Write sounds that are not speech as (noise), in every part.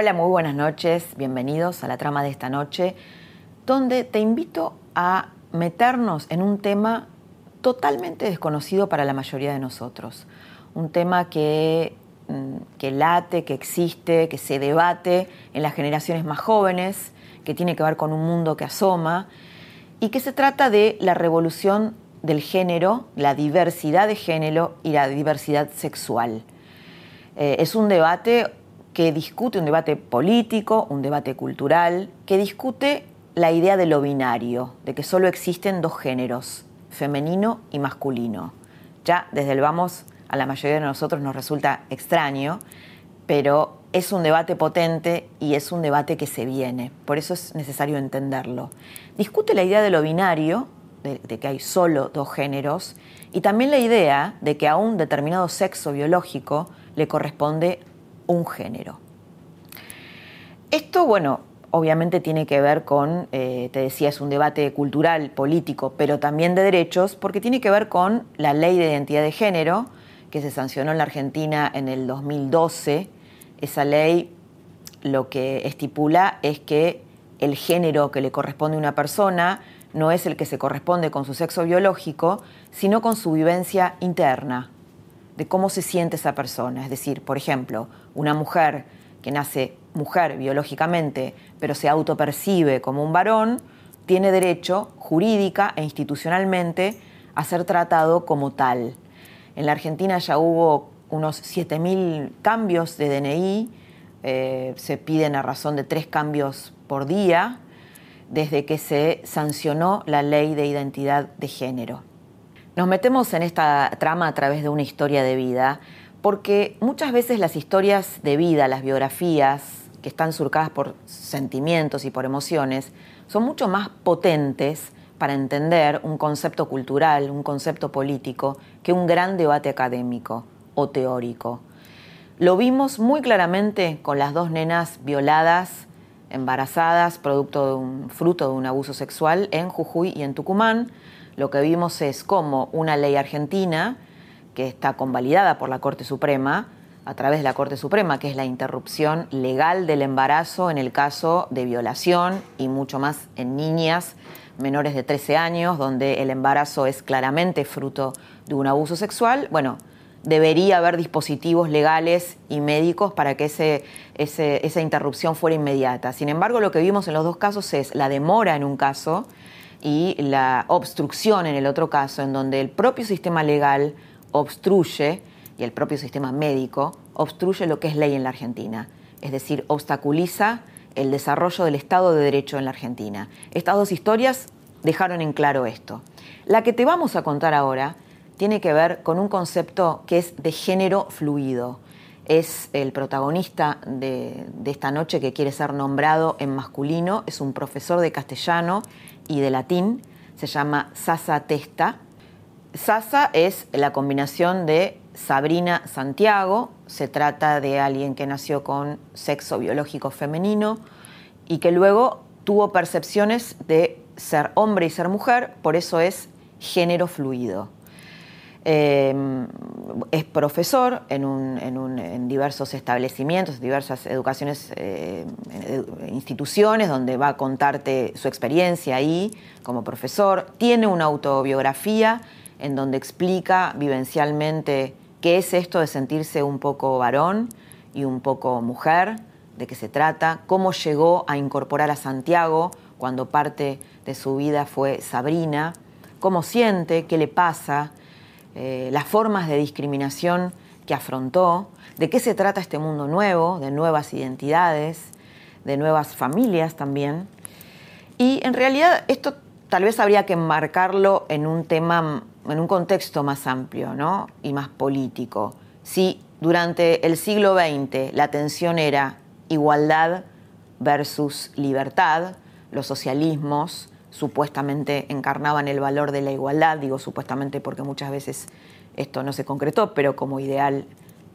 Hola, muy buenas noches, bienvenidos a la trama de esta noche, donde te invito a meternos en un tema totalmente desconocido para la mayoría de nosotros, un tema que, mm, que late, que existe, que se debate en las generaciones más jóvenes, que tiene que ver con un mundo que asoma y que se trata de la revolución del género, la diversidad de género y la diversidad sexual. Eh, es un debate que discute un debate político, un debate cultural, que discute la idea de lo binario, de que solo existen dos géneros, femenino y masculino. Ya desde el vamos a la mayoría de nosotros nos resulta extraño, pero es un debate potente y es un debate que se viene, por eso es necesario entenderlo. Discute la idea de lo binario, de, de, que hay solo dos géneros, y también la idea de que a un determinado sexo biológico le corresponde un género. Esto, bueno, obviamente tiene que ver con, eh, te decía, es un debate cultural, político, pero también de derechos, porque tiene que ver con la ley de identidad de género que se sancionó en la Argentina en el 2012. Esa ley lo que estipula es que el género que le corresponde a una persona no es el que se corresponde con su sexo biológico, sino con su vivencia interna, de cómo se siente esa persona. Es decir, por ejemplo, una mujer que nace mujer biológicamente, pero se autopercibe como un varón, tiene derecho jurídica e institucionalmente a ser tratado como tal. En la Argentina ya hubo unos 7.000 cambios de DNI, eh, se piden a razón de tres cambios por día desde que se sancionó la ley de identidad de género. Nos metemos en esta trama a través de una historia de vida, porque muchas veces las historias de vida, las biografías, que están surcadas por sentimientos y por emociones, son mucho más potentes para entender un concepto cultural, un concepto político, que un gran debate académico o teórico. Lo vimos muy claramente con las dos nenas violadas, embarazadas, producto de un fruto de un abuso sexual en Jujuy y en Tucumán, lo que vimos es cómo una ley argentina, que está convalidada por la Corte Suprema, a través de la Corte Suprema, que es la interrupción legal del embarazo en el caso de violación y mucho más en niñas menores de 13 años, donde el embarazo es claramente fruto de un abuso sexual, bueno, debería haber dispositivos legales y médicos para que ese, esa interrupción fuera inmediata. Sin embargo, lo que vimos en los dos casos es la demora en un caso y la obstrucción en el otro caso, en donde el propio sistema legal obstruye, y el propio sistema médico, obstruye lo que es ley en la Argentina, es decir, obstaculiza el desarrollo del Estado de Derecho en la Argentina. Estas dos historias dejaron en claro esto. La que te vamos a contar ahora tiene que ver con un concepto que es de género fluido. Es el protagonista de, de esta noche que quiere ser nombrado en masculino, es un profesor de castellano y de latín, se llama Sasa Testa. Sasa es la combinación de Sabrina Santiago, se trata de alguien que nació con sexo biológico femenino y que luego tuvo percepciones de ser hombre y ser mujer, por eso es género fluido. Em, es profesor en, diversos establecimientos, diversas educaciones, eh, instituciones, donde va a contarte su experiencia ahí como profesor. Tiene una autobiografía en donde explica vivencialmente qué es esto de sentirse un poco varón y un poco mujer, de qué se trata, cómo llegó a incorporar a Santiago cuando parte de su vida fue Sabrina, cómo siente, qué le pasa, eh, las formas de discriminación que afrontó, de qué se trata este mundo nuevo, de nuevas identidades, de nuevas familias también. Y en realidad esto tal vez habría que enmarcarlo en un tema en un contexto más amplio ¿no? y más político, si durante el siglo XX la tensión era igualdad versus libertad, los socialismos supuestamente encarnaban el valor de la igualdad, digo supuestamente porque muchas veces esto no se concretó, pero como ideal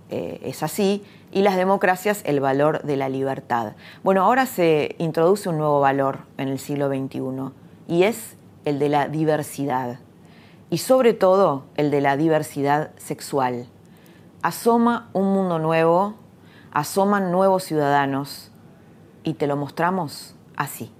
eh, es así, y las democracias el valor de la libertad. Bueno, ahora se introduce un nuevo valor en el siglo XXI y es el de la diversidad y sobre todo el de la diversidad sexual. Asoma un mundo nuevo, asoman nuevos ciudadanos y te lo mostramos así.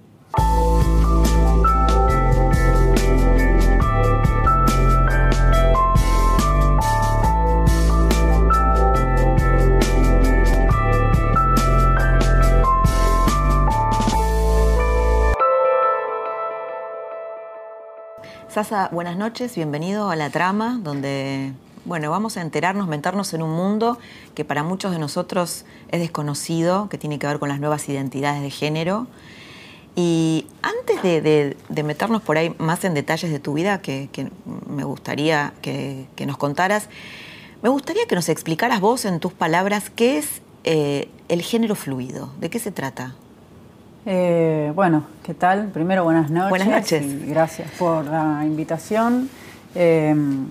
Sasa, buenas noches, bienvenido a La Trama, donde bueno, vamos a enterarnos, meternos en un mundo que para muchos de nosotros es desconocido, que tiene que ver con las nuevas identidades de género. Y antes de, meternos por ahí más en detalles de tu vida, que, me gustaría que, nos contaras, me gustaría que nos explicaras vos en tus palabras qué es eh, el género fluido, de qué se trata. Eh, bueno, ¿qué tal? Primero, buenas noches. Buenas noches. gracias por la invitación. Em,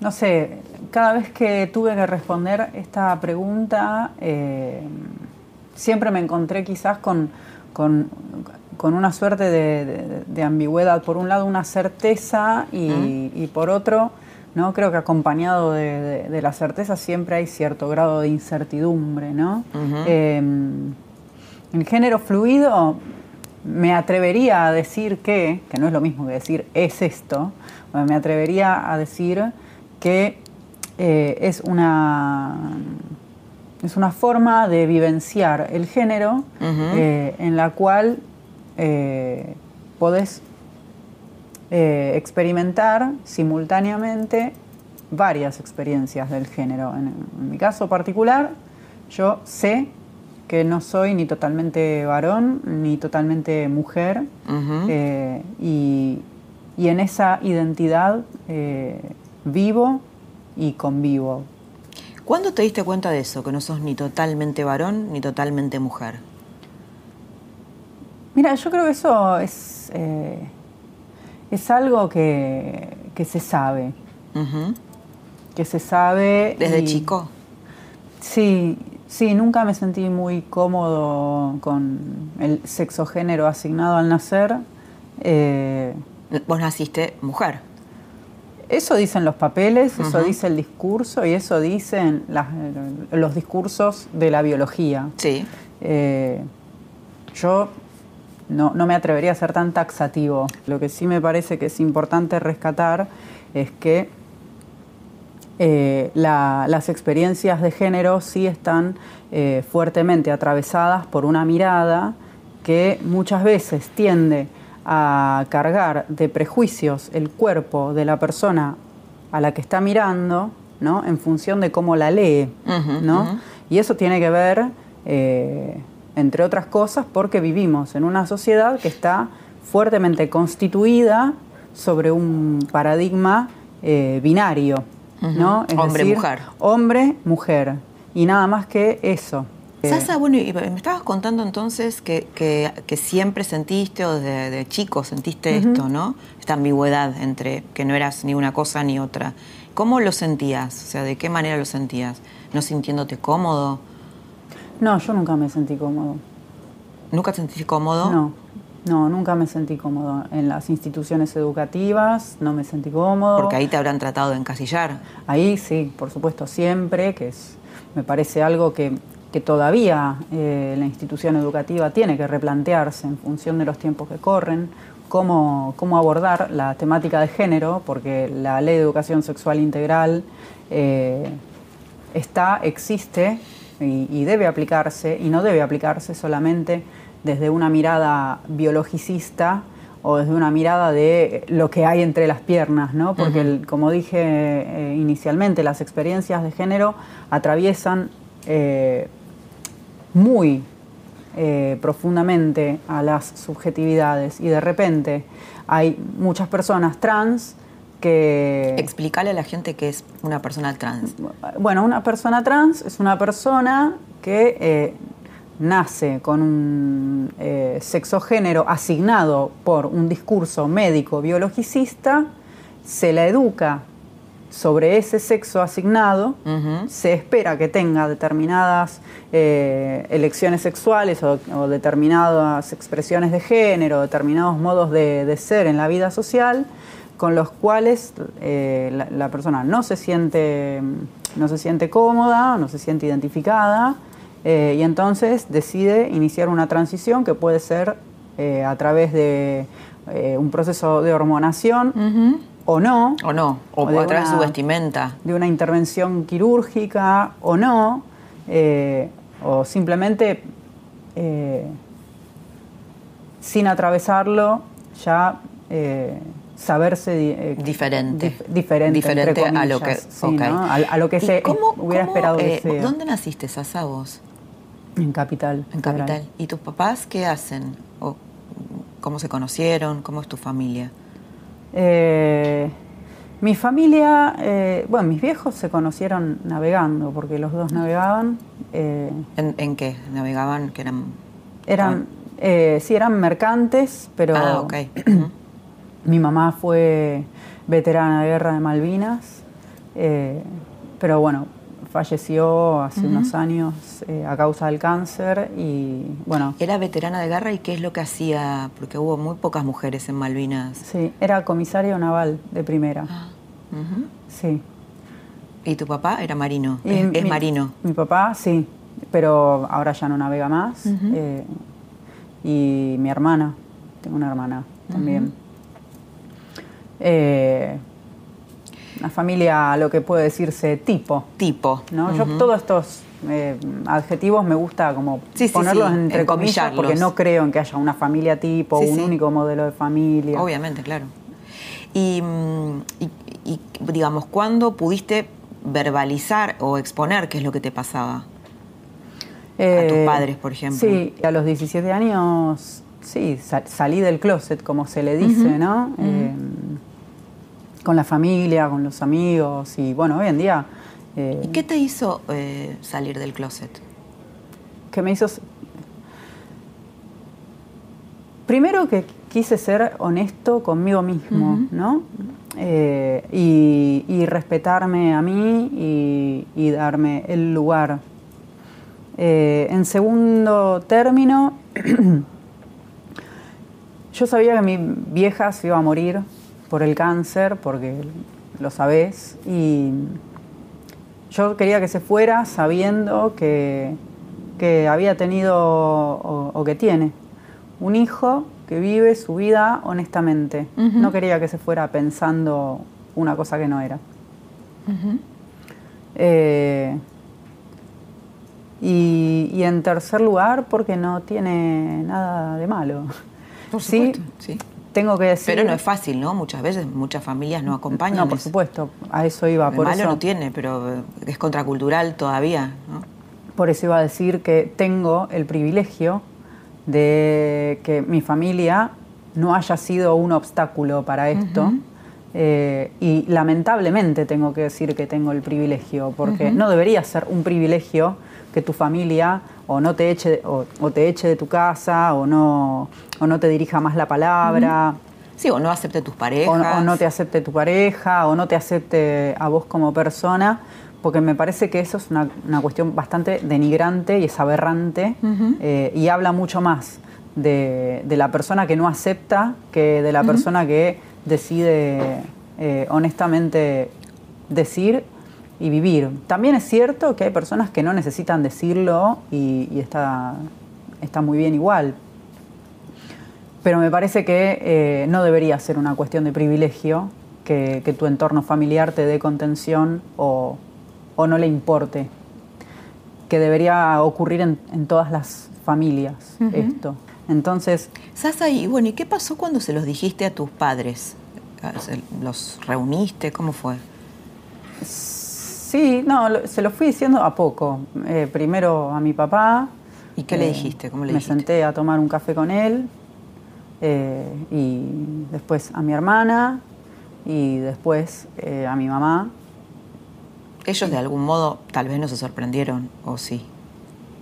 no sé, cada vez que tuve que responder esta pregunta, em, siempre me encontré quizás con, una suerte de, ambigüedad. Por un lado, una certeza y, por otro, ¿no? creo que acompañado de, la certeza siempre hay cierto grado de incertidumbre. ¿no? El género fluido me atrevería a decir que, que no es lo mismo que decir es esto, me atrevería a decir que eh, es, una, es una forma de vivenciar el género eh, en la cual eh, podés experimentar simultáneamente varias experiencias del género. en mi caso particular, yo sé que no soy ni totalmente varón ni totalmente mujer eh, y, en esa identidad eh, vivo y convivo. ¿Cuándo te diste cuenta de eso, que no sos ni totalmente varón ni totalmente mujer? Mira, yo creo que eso es, eh, es algo que, se sabe. Que se sabe. ¿Desde chico? Sí, Sí, nunca me sentí muy cómodo con el sexo género asignado al nacer. Eh, Vos naciste mujer. Eso dicen los papeles, eso dice el discurso y eso dicen los discursos de la biología. Sí. Eh, yo no, no, me atrevería a ser tan taxativo. Lo que sí me parece que es importante rescatar es que eh, las experiencias de género sí están eh, fuertemente atravesadas por una mirada que muchas veces tiende a cargar de prejuicios el cuerpo de la persona a la que está mirando, ¿no? En función de cómo la lee, ¿no? Y eso tiene que ver, eh, entre otras cosas, porque vivimos en una sociedad que está fuertemente constituida sobre un paradigma binario, ¿no? hombre, mujer. Hombre, mujer. Y nada más que eso. Sasa, bueno, me estabas contando entonces que, que, siempre sentiste o desde de chico sentiste esto, ¿no? Esta ambigüedad entre que no eras ni una cosa ni otra. ¿Cómo lo sentías? O sea, ¿de qué manera lo sentías? ¿No sintiéndote cómodo? No, yo nunca me sentí cómodo. ¿Nunca te sentiste cómodo? No. No, nunca me sentí cómodo. En las instituciones educativas no me sentí cómodo. Porque ahí te habrán tratado de encasillar. Ahí sí, por supuesto, siempre, que es, me parece algo que, todavía eh, la institución educativa tiene que replantearse en función de los tiempos que corren, cómo, cómo abordar la temática de género, porque la ley de educación sexual integral eh, está, existe y, y debe aplicarse, y no debe aplicarse solamente desde una mirada biologicista o desde una mirada de lo que hay entre las piernas, ¿no? Porque, como dije eh, inicialmente, las experiencias de género atraviesan eh, muy eh, profundamente a las subjetividades y de repente hay muchas personas trans que... Explícale a la gente qué es una persona trans. Bueno, una persona trans es una persona que nace con un eh, sexogénero asignado por un discurso médico biologicista, se la educa sobre ese sexo asignado, se espera que tenga determinadas eh, elecciones sexuales o, determinadas expresiones de género, determinados modos de, ser en la vida social, con los cuales eh, la, persona no se, siente, no se siente cómoda, no se siente identificada, eh, y entonces decide iniciar una transición que puede ser a través de un proceso de hormonación, o no. O no, o, a través de su vestimenta. De una intervención quirúrgica o no, eh, o simplemente eh, sin atravesarlo ya eh, saberse diferente. diferente, diferente a lo que, a, lo que se hubiera esperado ¿Dónde naciste, Sasa, vos? En Capital. En Capital. ¿Y tus papás qué hacen? ¿O ¿Cómo se conocieron? ¿Cómo es tu familia? Eh, mi familia, eh, bueno, mis viejos se conocieron navegando, porque los dos navegaban. Eh, ¿En, qué? ¿Navegaban? que eran? Eran, sí, eran mercantes, pero ah, ok. (clears throat) mi mamá fue veterana de guerra de Malvinas, pero bueno, falleció hace unos años eh, a causa del cáncer y bueno. ¿Era veterana de guerra y qué es lo que hacía? Porque hubo muy pocas mujeres en Malvinas. Sí, era comisario naval de primera. Ah, sí. ¿Y tu papá era marino? es, marino. Mi papá, sí, pero ahora ya no navega más. Eh, y mi hermana, tengo una hermana también. Eh, una familia, lo que puede decirse, tipo. Tipo. ¿no? Yo todos estos eh, adjetivos me gusta como ponerlos entre comillas porque no creo en que haya una familia tipo, un único modelo de familia. Obviamente, claro. Y, digamos, ¿cuándo pudiste verbalizar o exponer qué es lo que te pasaba? a tus eh, padres, por ejemplo. Sí, a los 17 años, sí, salí del closet, como se le dice, ¿no? Con la familia, con los amigos y bueno, hoy en día... Eh, ¿Y qué te hizo eh, salir del closet? ¿Qué me hizo... Primero que quise ser honesto conmigo mismo, ¿no? Eh, y, respetarme a mí y, darme el lugar. en segundo término, (clears throat) yo sabía que mi vieja se iba a morir por el cáncer, porque lo sabés, y yo quería que se fuera sabiendo que, había tenido o, que tiene un hijo que vive su vida honestamente. No quería que se fuera pensando una cosa que no era. Eh, y, en tercer lugar, porque no tiene nada de malo. Por supuesto, sí tengo que decir... Pero no es fácil, ¿no? Muchas veces, muchas familias no acompañan. No, por supuesto, a eso iba. por malo no tiene, pero es contracultural todavía, ¿no? Por eso iba a decir que tengo el privilegio de que mi familia no haya sido un obstáculo para esto. Eh, y lamentablemente tengo que decir que tengo el privilegio, porque no debería ser un privilegio que tu familia o no te eche o, te eche de tu casa o no o no te dirija más la palabra. Sí, o no acepte tus parejas. O, no te acepte tu pareja, o no te acepte a vos como persona, porque me parece que eso es una, cuestión bastante denigrante y es aberrante eh, y habla mucho más de, la persona que no acepta que de la persona que decide eh, honestamente decir y vivir. También es cierto que hay personas que no necesitan decirlo y, está, está muy bien igual. Pero me parece que eh, no debería ser una cuestión de privilegio que, tu entorno familiar te dé contención o, no le importe. Que debería ocurrir en, todas las familias esto. Entonces. Sasa, y bueno, ¿y qué pasó cuando se los dijiste a tus padres? ¿Los reuniste? ¿Cómo fue? Sí, no, se lo fui diciendo a poco. Eh, primero a mi papá. ¿Y qué le eh, dijiste? ¿Cómo le me senté a tomar un café con él. Eh, y después a mi hermana. y después eh, a mi mamá. Ellos de algún modo tal vez no se sorprendieron, o sí.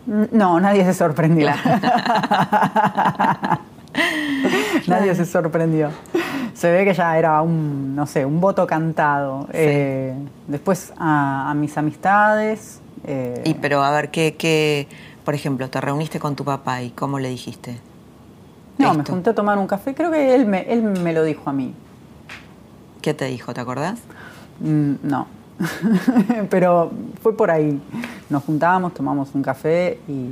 No, nadie se sorprendió. (laughs) nadie se sorprendió. Se ve que ya era un, no sé, un voto cantado. Eh, después a, mis amistades. Eh, y pero a ver, ¿qué, ¿qué, por ejemplo, te reuniste con tu papá y cómo le dijiste? No, me junté a tomar un café. Creo que él me, él me lo dijo a mí. ¿Qué te dijo? ¿Te acordás? Mm, no. (laughs) Pero fue por ahí. Nos juntábamos, tomamos un café y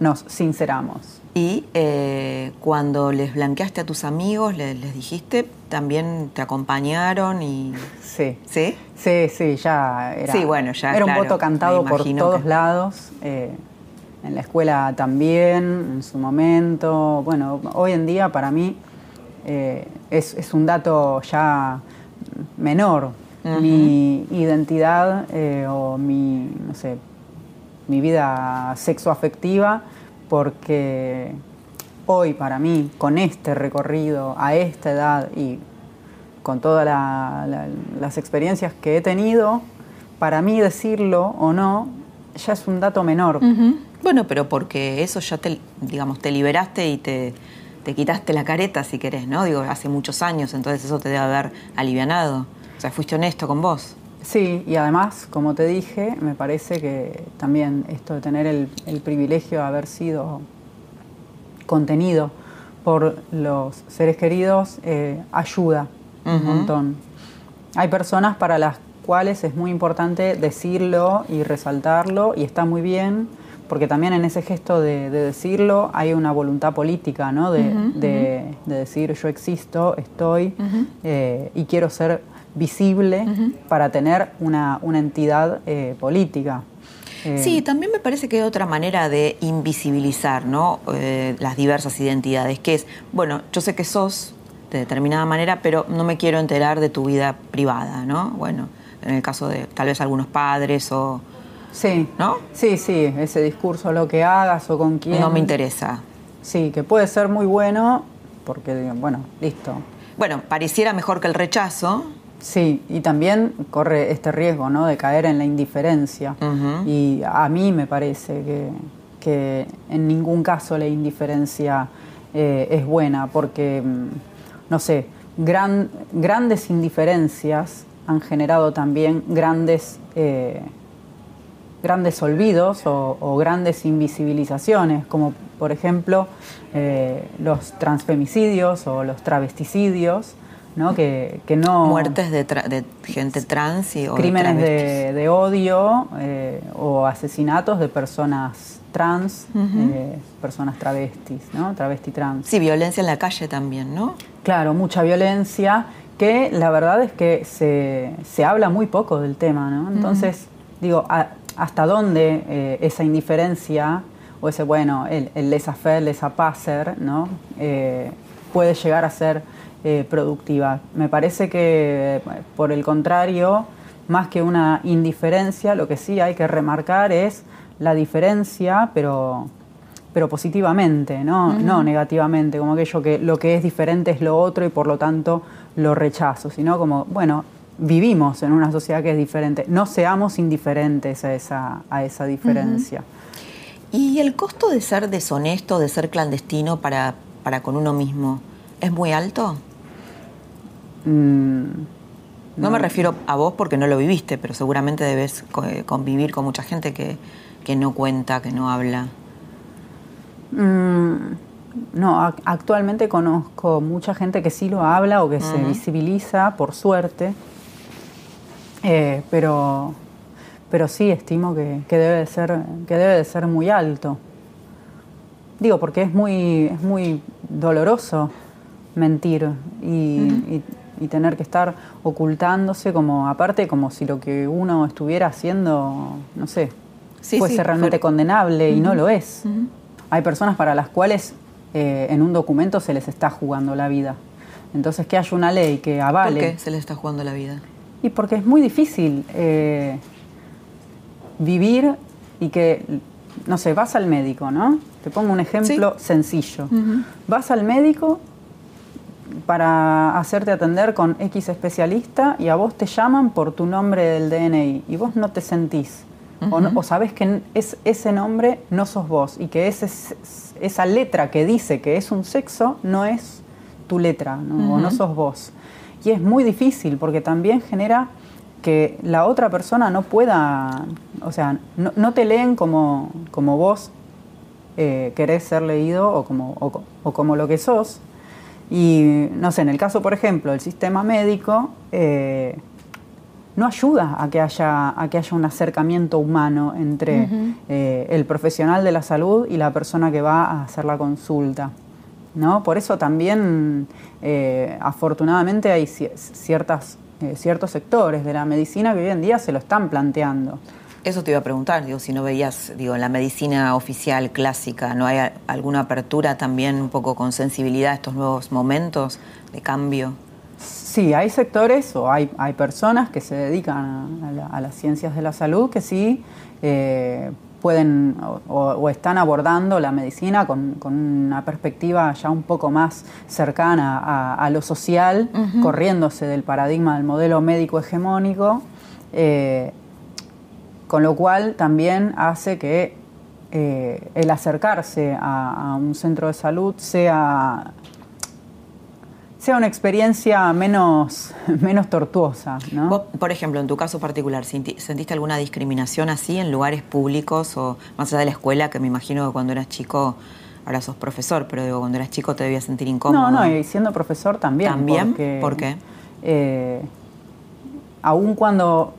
nos sinceramos. Y eh, cuando les blanqueaste a tus amigos, les, dijiste, también te acompañaron y... Sí. ¿Sí? Sí, sí, ya era... Sí, bueno, ya, Era un voto cantado por todos lados. Eh, en la escuela también, en su momento. Bueno, hoy en día para mí eh, es, un dato ya menor. Mi identidad o mi, no sé, mi vida sexoafectiva, porque hoy para mí, con este recorrido, a esta edad y con todas las experiencias que he tenido, para mí decirlo o no ya es un dato menor. Bueno, pero porque eso ya te, digamos, te liberaste y te, te quitaste la careta, si querés, ¿no? Digo, hace muchos años, entonces eso te debe haber alivianado. O sea, fuiste honesto con vos. Sí, y además, como te dije, me parece que también esto de tener el, privilegio de haber sido contenido por los seres queridos eh, ayuda un montón. Hay personas para las cuales es muy importante decirlo y resaltarlo y está muy bien porque también en ese gesto de, decirlo hay una voluntad política, ¿no? De, decir yo existo, estoy eh, y quiero ser visible para tener una, entidad eh, política. Eh, sí, también me parece que hay otra manera de invisibilizar ¿no? las diversas identidades, que es, bueno, yo sé que sos de determinada manera, pero no me quiero enterar de tu vida privada, ¿no? Bueno, en el caso de tal vez algunos padres o Sí. ¿No? Sí, sí, ese discurso, lo que hagas o con quién. No me interesa. Sí, que puede ser muy bueno, porque, bueno, listo. Bueno, pareciera mejor que el rechazo. Sí, y también corre este riesgo, ¿no? De caer en la indiferencia. Y a mí me parece que, que en ningún caso la indiferencia eh, es buena, porque, mm, no sé, gran, grandes indiferencias han generado también grandes eh, grandes olvidos o, grandes invisibilizaciones, como por ejemplo eh, los transfemicidios o los travesticidios, ¿no? Que, no... Muertes de, gente trans y... O crímenes de, odio eh, o asesinatos de personas trans, eh, personas travestis, ¿no? Travesti trans. Sí, violencia en la calle también, ¿no? Claro, mucha violencia que la verdad es que se, habla muy poco del tema, ¿no? Entonces, digo, hasta dónde eh, esa indiferencia o ese, bueno, el, el laissez-faire, laissez-passer, ¿no? Puede llegar a ser eh, productiva. Me parece que, por el contrario, más que una indiferencia, lo que sí hay que remarcar es la diferencia, pero, pero positivamente, ¿no? no negativamente, como aquello que lo que es diferente es lo otro y por lo tanto lo rechazo, sino como, bueno, vivimos en una sociedad que es diferente. No seamos indiferentes a esa, a esa diferencia. ¿Y el costo de ser deshonesto, de ser clandestino para, para con uno mismo, es muy alto? Mm, no. me refiero a vos porque no lo viviste, pero seguramente debes eh, convivir con mucha gente que, no cuenta, que no habla. Mm, no, actualmente conozco mucha gente que sí lo habla o que se visibiliza, por suerte, eh, pero, pero sí estimo que, debe de ser, que debe de ser muy alto. Digo, porque es muy, es muy doloroso mentir y, tener que estar ocultándose como, aparte, como si lo que uno estuviera haciendo, no sé, fuese realmente condenable y no lo es. Hay personas para las cuales eh, en un documento se les está jugando la vida. Entonces, que haya una ley que avale. ¿Por qué se les está jugando la vida? Y porque es muy difícil eh, vivir y que, no sé, vas al médico, ¿no? Te pongo un ejemplo sencillo. Vas al médico para hacerte atender con X especialista y a vos te llaman por tu nombre del DNI y vos no te sentís. o, sabés que es, ese nombre no sos vos y que esa letra que dice que es un sexo no es tu letra o no sos vos. Y es muy difícil porque también genera que la otra persona no pueda, o sea, no, te leen como, como vos eh, querés ser leído o como, o, como lo que sos. Y no sé, en el caso, por ejemplo, del sistema médico, eh, no ayuda a que, haya, a que haya un acercamiento humano entre eh, el profesional de la salud y la persona que va a hacer la consulta. ¿no? Por eso también, afortunadamente, hay ciertas eh, ciertos sectores de la medicina que hoy en día se lo están planteando. Eso te iba a preguntar, digo, si no veías, digo, en la medicina oficial clásica, ¿no hay alguna apertura también un poco con sensibilidad a estos nuevos momentos de cambio? Sí, hay sectores o hay, hay personas que se dedican a, las ciencias de la salud que sí eh, pueden o, están abordando la medicina con, una perspectiva ya un poco más cercana a, lo social, corriéndose del paradigma del modelo médico hegemónico, eh, con lo cual también hace que eh, el acercarse a, un centro de salud sea sea una experiencia menos, (laughs) menos tortuosa. ¿no? por ejemplo, en tu caso particular, ¿sentiste alguna discriminación así en lugares públicos o más allá de la escuela, que me imagino que cuando eras chico, ahora sos profesor, pero digo, cuando eras chico te debías sentir incómodo? No, no, y siendo profesor también. ¿También? ¿Por qué? Eh, aún cuando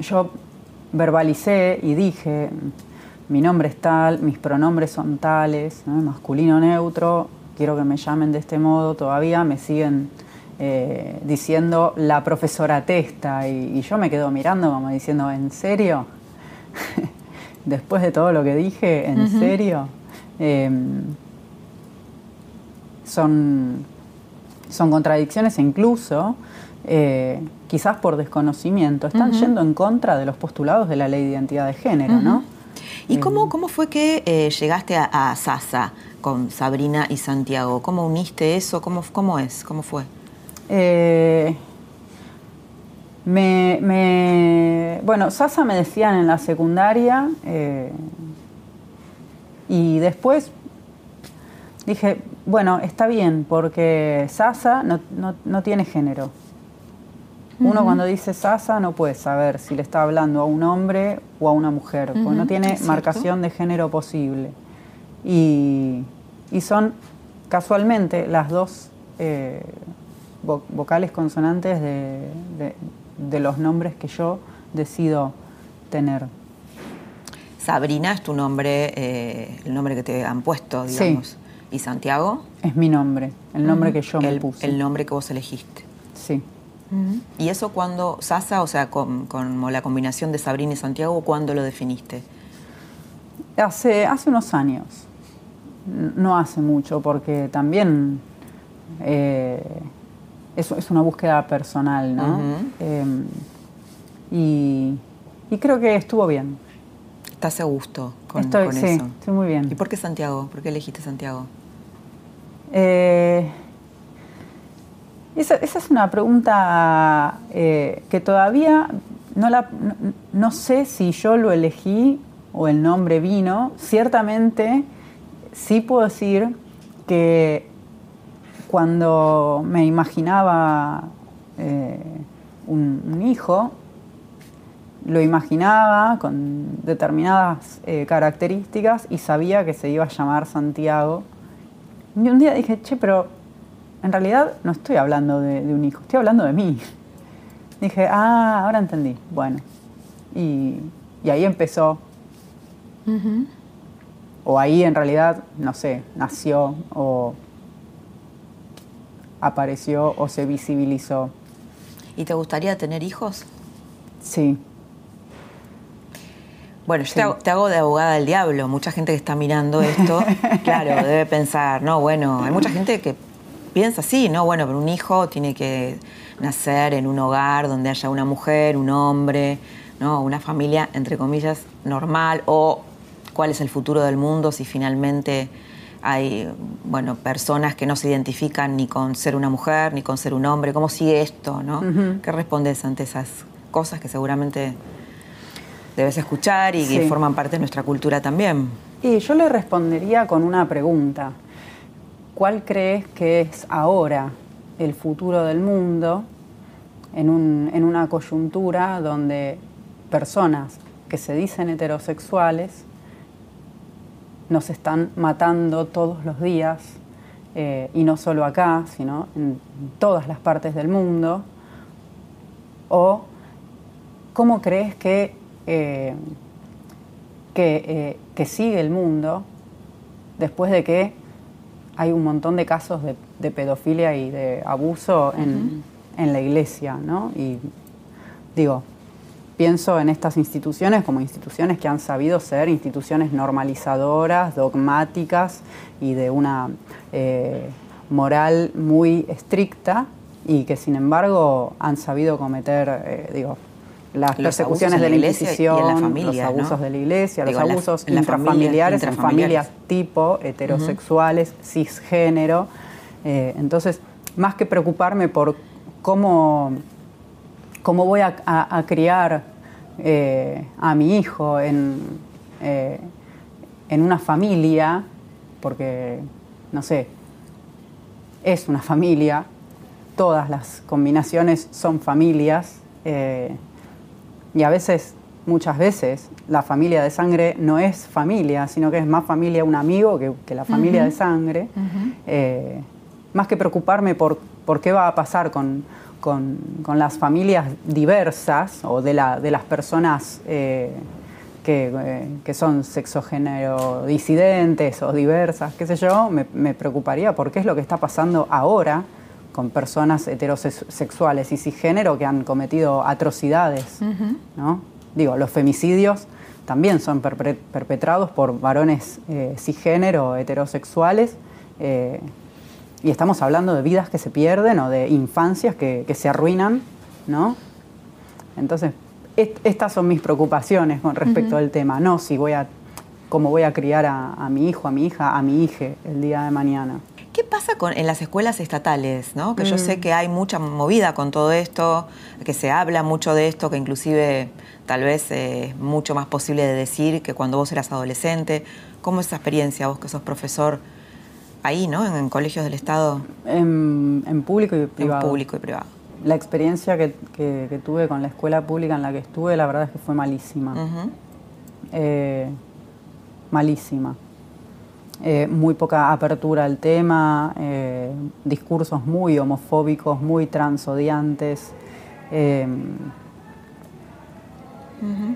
yo verbalicé y dije, mi nombre es tal, mis pronombres son tales, masculino neutro, quiero que me llamen de este modo, todavía me siguen eh, diciendo la profesora testa y, yo me quedo mirando como diciendo, ¿en serio? (laughs) Después de todo lo que dije, ¿en serio? Em, son, son contradicciones e incluso, eh, quizás por desconocimiento, están yendo en contra de los postulados de la ley de identidad de género, ¿no? ¿Y cómo, em. cómo fue que eh, llegaste a, a Sasa? con Sabrina y Santiago. ¿Cómo uniste eso? ¿Cómo, cómo es? ¿Cómo fue? Eh, me, bueno, Sasa me decían en la secundaria eh, y después dije, bueno, está bien, porque Sasa no, tiene género. Uno cuando dice Sasa no puede saber si le está hablando a un hombre o a una mujer, porque no tiene marcación de género posible y, son casualmente las dos eh, vocales consonantes de, los nombres que yo decido tener. Sabrina es tu nombre, eh, el nombre que te han puesto, digamos. ¿Y Santiago? Es mi nombre, el nombre que yo me puse. El nombre que vos elegiste. Sí. ¿Y eso cuando, Sasa, o sea, con, con, la combinación de Sabrina y Santiago, cuándo lo definiste? Hace, hace unos años no hace mucho, porque también eh, es, una búsqueda personal, ¿no? Em, y, creo que estuvo bien. ¿Estás a gusto con, estoy, sí, Estoy muy bien. ¿Y por qué Santiago? ¿Por qué elegiste Santiago? Eh, esa, es una pregunta eh, que todavía no, la, no sé si yo lo elegí o el nombre vino. Ciertamente sí puedo decir que cuando me imaginaba eh, un, hijo, lo imaginaba con determinadas eh, características y sabía que se iba a llamar Santiago. Y un día dije, che, pero en realidad no estoy hablando de, un hijo, estoy hablando de mí. Dije, ah, ahora entendí. Bueno, y, ahí empezó o ahí en realidad, no sé, nació o apareció o se visibilizó. ¿Y te gustaría tener hijos? Sí. Bueno, yo te, hago, de abogada del diablo. Mucha gente que está mirando esto, (laughs) claro, debe pensar, no, bueno, hay mucha gente que piensa así, ¿no? Bueno, pero un hijo tiene que nacer en un hogar donde haya una mujer, un hombre, ¿no? Una familia, entre comillas, normal o cuál es el futuro del mundo si finalmente hay bueno, personas que no se identifican ni con ser una mujer, ni con ser un hombre. ¿Cómo sigue esto? ¿no? ¿Qué respondes ante esas cosas que seguramente debes escuchar y que forman parte de nuestra cultura también? Y yo le respondería con una pregunta. ¿Cuál crees que es ahora el futuro del mundo en, un, en una coyuntura donde personas que se dicen heterosexuales nos están matando todos los días, eh, y no solo acá, sino en todas las partes del mundo? ¿O cómo crees que, eh, eh, que, sigue el mundo después de que hay un montón de casos de, pedofilia y de abuso en, en la iglesia? ¿no? Y digo, pienso en estas instituciones como instituciones que han sabido ser instituciones normalizadoras, dogmáticas y de una eh, moral muy estricta y que sin embargo han sabido cometer, eh, digo, las persecuciones de la, Inquisición, los abusos de la iglesia, los abusos intrafamiliares en familias tipo heterosexuales, cisgénero. Eh, entonces, más que preocuparme por cómo cómo voy a, criar eh, a mi hijo en, eh, en una familia, porque, no sé, es una familia, todas las combinaciones son familias, eh, y a veces, muchas veces, la familia de sangre no es familia, sino que es más familia un amigo que, la familia de sangre. más que preocuparme por, por qué va a pasar con, con, las familias diversas o de, la, de las personas eh, eh, que, son sexogénero disidentes o diversas, qué sé yo, me, preocuparía porque es lo que está pasando ahora con personas heterosexuales y cisgénero que han cometido atrocidades. ¿no? Digo, los femicidios también son perpetrados por varones eh, cisgénero heterosexuales y estamos hablando de vidas que se pierden o de infancias que, se arruinan, ¿no? Entonces, estas son mis preocupaciones con respecto al tema, no si voy a, cómo voy a criar a, mi hijo, a mi hija, a mi hija el día de mañana. ¿Qué pasa con, en las escuelas estatales? ¿no? Que yo sé mm. que hay mucha movida con todo esto, que se habla mucho de esto, que inclusive tal vez es mucho más posible de decir que cuando vos eras adolescente. ¿Cómo es esa experiencia, vos que sos profesor? ahí, ¿no? En, colegios del Estado. En, público y privado. En público y privado. La experiencia que, tuve con la escuela pública en la que estuve, la verdad es que fue malísima. Eh, malísima. Eh, muy poca apertura al tema, eh, discursos muy homofóbicos, muy transodiantes.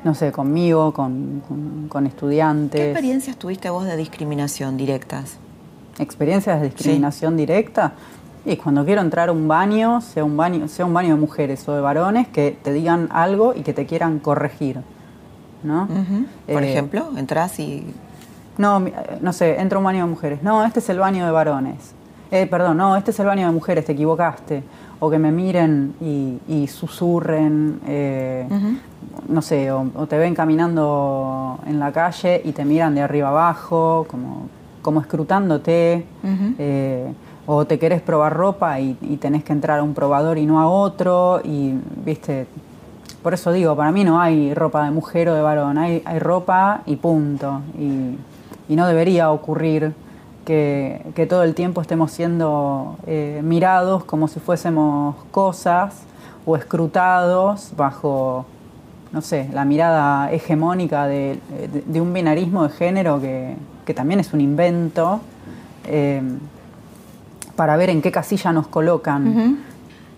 No sé, conmigo, con, con, estudiantes. ¿Qué experiencias tuviste vos de discriminación directas? experiencias de discriminación directa. Y cuando quiero entrar a un baño, sea un baño, sea un baño de mujeres o de varones, que te digan algo y que te quieran corregir. ¿no? Por eh, ejemplo, entras y. No, no sé, entro a un baño de mujeres. No, este es el baño de varones. Eh, perdón, no, este es el baño de mujeres, te equivocaste. O que me miren y, susurren, eh, no sé, o, o, te ven caminando en la calle y te miran de arriba abajo, como como escrutándote, eh, o te querés probar ropa y, tenés que entrar a un probador y no a otro, y viste, por eso digo, para mí no hay ropa de mujer o de varón, hay, hay ropa y punto, y, no debería ocurrir que, todo el tiempo estemos siendo eh, mirados como si fuésemos cosas o escrutados bajo no sé, la mirada hegemónica de, un binarismo de género que, también es un invento, eh, para ver en qué casilla nos colocan.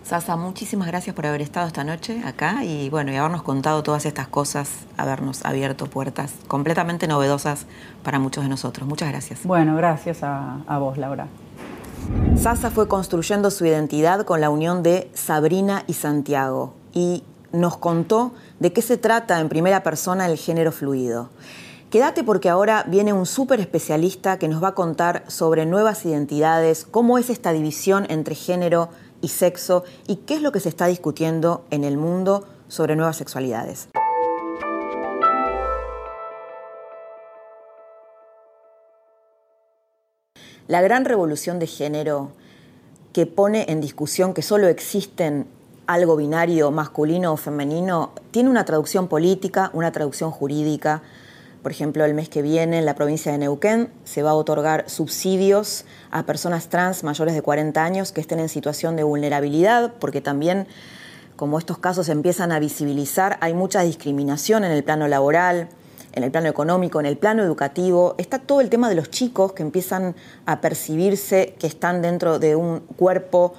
Sasa, muchísimas gracias por haber estado esta noche acá y bueno, y habernos contado todas estas cosas, habernos abierto puertas completamente novedosas para muchos de nosotros. Muchas gracias. Bueno, gracias a, a vos, Laura. Sasa fue construyendo su identidad con la unión de Sabrina y Santiago y nos contó de qué se trata en primera persona el género fluido. Quédate porque ahora viene un súper especialista que nos va a contar sobre nuevas identidades, cómo es esta división entre género y sexo y qué es lo que se está discutiendo en el mundo sobre nuevas sexualidades. la gran revolución de género que pone en discusión que solo existen algo binario masculino o femenino, tiene una traducción política, una traducción jurídica. Por ejemplo, el mes que viene en la provincia de Neuquén se va a otorgar subsidios a personas trans mayores de 40 años que estén en situación de vulnerabilidad, porque también como estos casos se empiezan a visibilizar, hay mucha discriminación en el plano laboral, en el plano económico, en el plano educativo. Está todo el tema de los chicos que empiezan a percibirse que están dentro de un cuerpo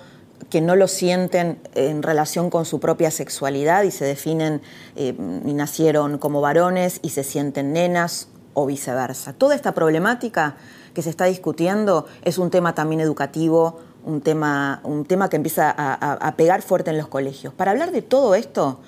que no lo sienten en relación con su propia sexualidad y se definen eh, y nacieron como varones y se sienten nenas o viceversa. Toda esta problemática que se está discutiendo es un tema también educativo, un tema, un tema que empieza a, pegar fuerte en los colegios. Para hablar de todo esto,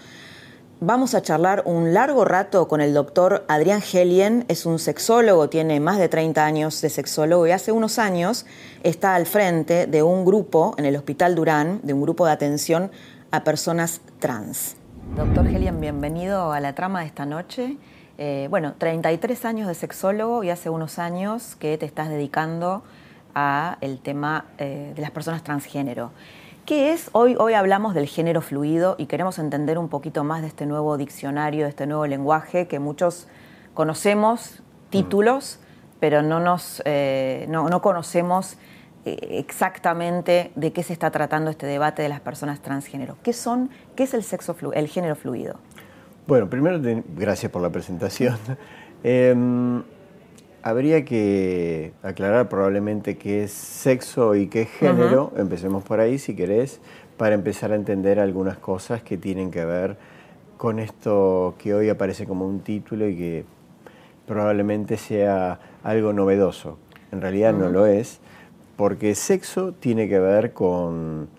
vamos a charlar un largo rato con el doctor Adrián Helien, es un sexólogo, tiene más de 30 años de sexólogo y hace unos años está al frente de un grupo en el Hospital Durán, de un grupo de atención a personas trans. Doctor Helien, bienvenido a la trama de esta noche. Eh, bueno, 33 años de sexólogo y hace unos años que te estás dedicando a el tema eh, de las personas transgénero. ¿Qué es? Hoy, hoy hablamos del género fluido y queremos entender un poquito más de este nuevo diccionario, de este nuevo lenguaje que muchos conocemos, títulos, pero no, nos, eh, no, no conocemos eh, exactamente de qué se está tratando este debate de las personas transgénero. ¿Qué son? ¿Qué es el sexo el género fluido? Bueno, primero gracias por la presentación. (laughs) Em, habría que aclarar probablemente qué es sexo y qué es género. Empecemos por ahí, si querés, para empezar a entender algunas cosas que tienen que ver con esto que hoy aparece como un título y que probablemente sea algo novedoso. En realidad no lo es, porque sexo tiene que ver con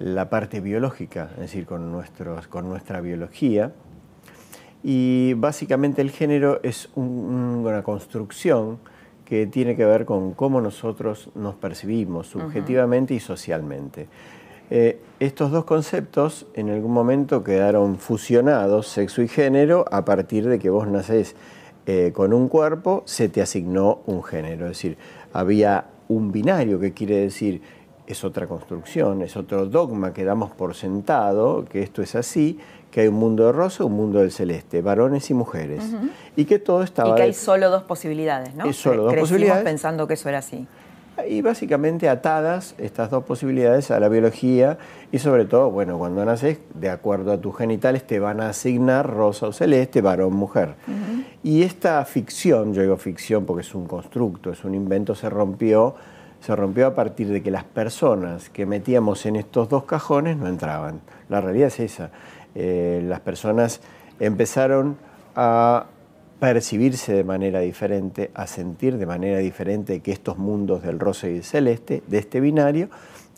la parte biológica, es decir, con, nuestros, con nuestra biología y básicamente el género es una construcción que tiene que ver con cómo nosotros nos percibimos subjetivamente y socialmente. Eh, estos dos conceptos en algún momento quedaron fusionados, sexo y género, a partir de que vos nacés eh, con un cuerpo, se te asignó un género. Es decir, había un binario que quiere decir es otra construcción, es otro dogma que damos por sentado, que esto es así, que hay un mundo de rosa, un mundo del celeste, varones y mujeres. Y que todo estaba... Y que hay solo dos posibilidades, ¿no? Hay solo dos posibilidades. pensando que eso era así. Y básicamente atadas estas dos posibilidades a la biología y sobre todo, bueno, cuando naces, de acuerdo a tus genitales, te van a asignar rosa o celeste, varón, mujer. Y esta ficción, yo digo ficción porque es un constructo, es un invento, se rompió se rompió a partir de que las personas que metíamos en estos dos cajones no entraban. La realidad es esa. Eh, las personas empezaron a percibirse de manera diferente, a sentir de manera diferente que estos mundos del rosa y el celeste, de este binario,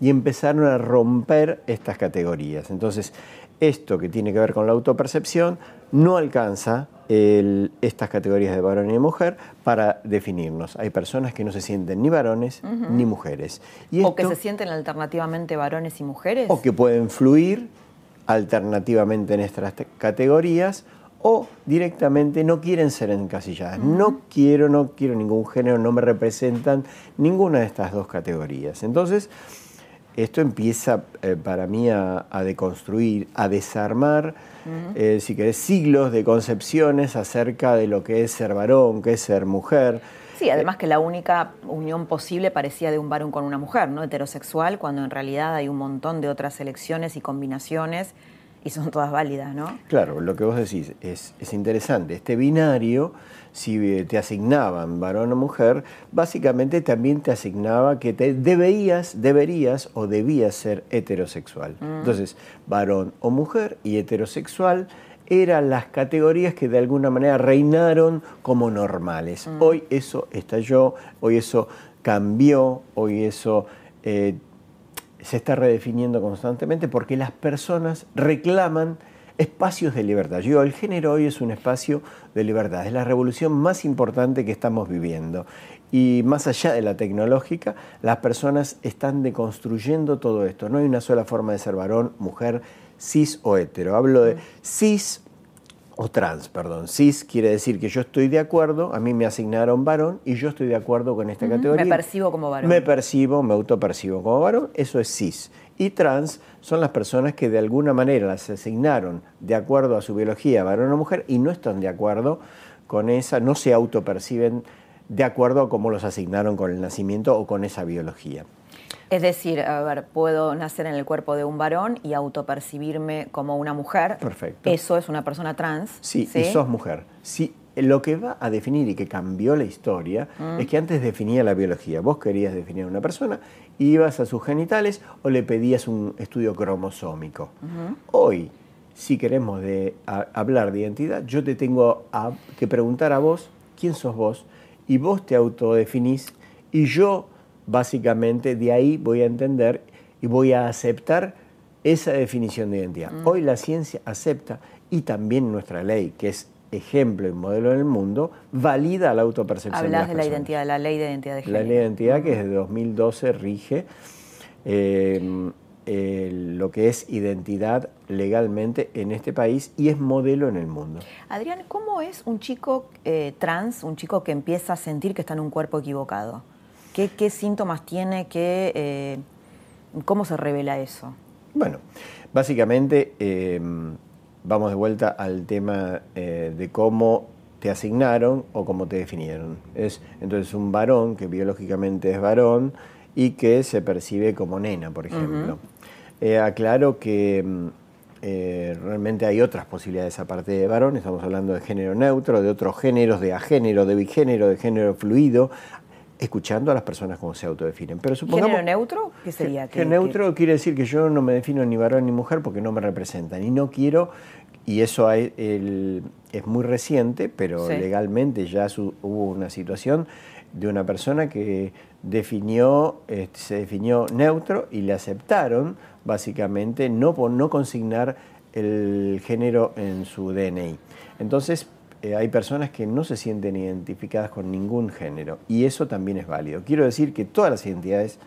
y empezaron a romper estas categorías. Entonces, esto que tiene que ver con la autopercepción no alcanza estas categorías de varón y de mujer para definirnos. Hay personas que no se sienten ni varones ni mujeres. o que se sienten alternativamente varones y mujeres. O que pueden fluir alternativamente en estas categorías o directamente no quieren ser encasilladas. No quiero, no quiero ningún género, no me representan ninguna de estas dos categorías. Entonces, esto empieza eh, para mí a, deconstruir, a desarmar, eh, si querés, siglos de concepciones acerca de lo que es ser varón, qué es ser mujer. Sí, además que la única unión posible parecía de un varón con una mujer, ¿no? Heterosexual, cuando en realidad hay un montón de otras elecciones y combinaciones y son todas válidas, ¿no? Claro, lo que vos decís es, es interesante. Este binario, si eh, te asignaban varón o mujer, básicamente también te asignaba que te debías, deberías o debías ser heterosexual. Mm. Entonces, varón o mujer y heterosexual eran las categorías que de alguna manera reinaron como normales. Mm. Hoy eso estalló, hoy eso cambió, hoy eso eh, se está redefiniendo constantemente porque las personas reclaman espacios de libertad. Yo, el género hoy es un espacio de libertad, es la revolución más importante que estamos viviendo. Y más allá de la tecnológica, las personas están deconstruyendo todo esto. No hay una sola forma de ser varón, mujer, cis o hetero. Hablo de cis o trans, perdón. Cis quiere decir que yo estoy de acuerdo, a mí me asignaron varón y yo estoy de acuerdo con esta categoría. Me percibo como varón. Me percibo, me autopercibo como varón, eso es cis. Y trans son las personas que de alguna manera las asignaron de acuerdo a su biología, varón o mujer, y no están de acuerdo con esa, no se autoperciben de acuerdo a cómo los asignaron con el nacimiento o con esa biología. Es decir, a ver, puedo nacer en el cuerpo de un varón y autopercibirme como una mujer. Perfecto. Eso es una persona trans. Sí, y sos mujer. Sí, lo que va a definir y que cambió la historia mm. es que antes definía la biología. Vos querías definir a una persona, ibas a sus genitales o le pedías un estudio cromosómico. Hoy, si queremos de, hablar de identidad, yo te tengo que preguntar a vos quién sos vos y vos te autodefinís y yo básicamente de ahí voy a entender y voy a aceptar esa definición de identidad. Mm. Hoy la ciencia acepta y también nuestra ley, que es ejemplo y modelo en el mundo, valida la autopercepción. Hablas de, la identidad, la ley de identidad de género. La ley de identidad que desde 2012 rige eh, lo que es identidad legalmente en este país y es modelo en el mundo. Adrián, ¿cómo es un chico eh, trans, un chico que empieza a sentir que está en un cuerpo equivocado? ¿Qué, síntomas tiene? Qué, eh, ¿Cómo se revela eso? Bueno, básicamente em, vamos de vuelta al tema eh, de cómo te asignaron o cómo te definieron. Es entonces un varón que biológicamente es varón y que se percibe como nena, por ejemplo. Eh, aclaro que em, realmente hay otras posibilidades aparte de varón, estamos hablando de género neutro, de otros géneros, de agénero, de bigénero, de género fluido, escuchando a las personas como se autodefinen. Pero supongamos, ¿Género neutro? ¿Qué sería? Que, neutro quiere decir que yo no me defino ni varón ni mujer porque no me representan. Y no quiero, y eso es muy reciente, pero legalmente ya hubo una situación de una persona que definió, este, se definió neutro y le aceptaron básicamente no, no consignar el género en su DNI. Entonces, eh, hay personas que no se sienten identificadas con ningún género y eso también es válido. Quiero decir que todas las identidades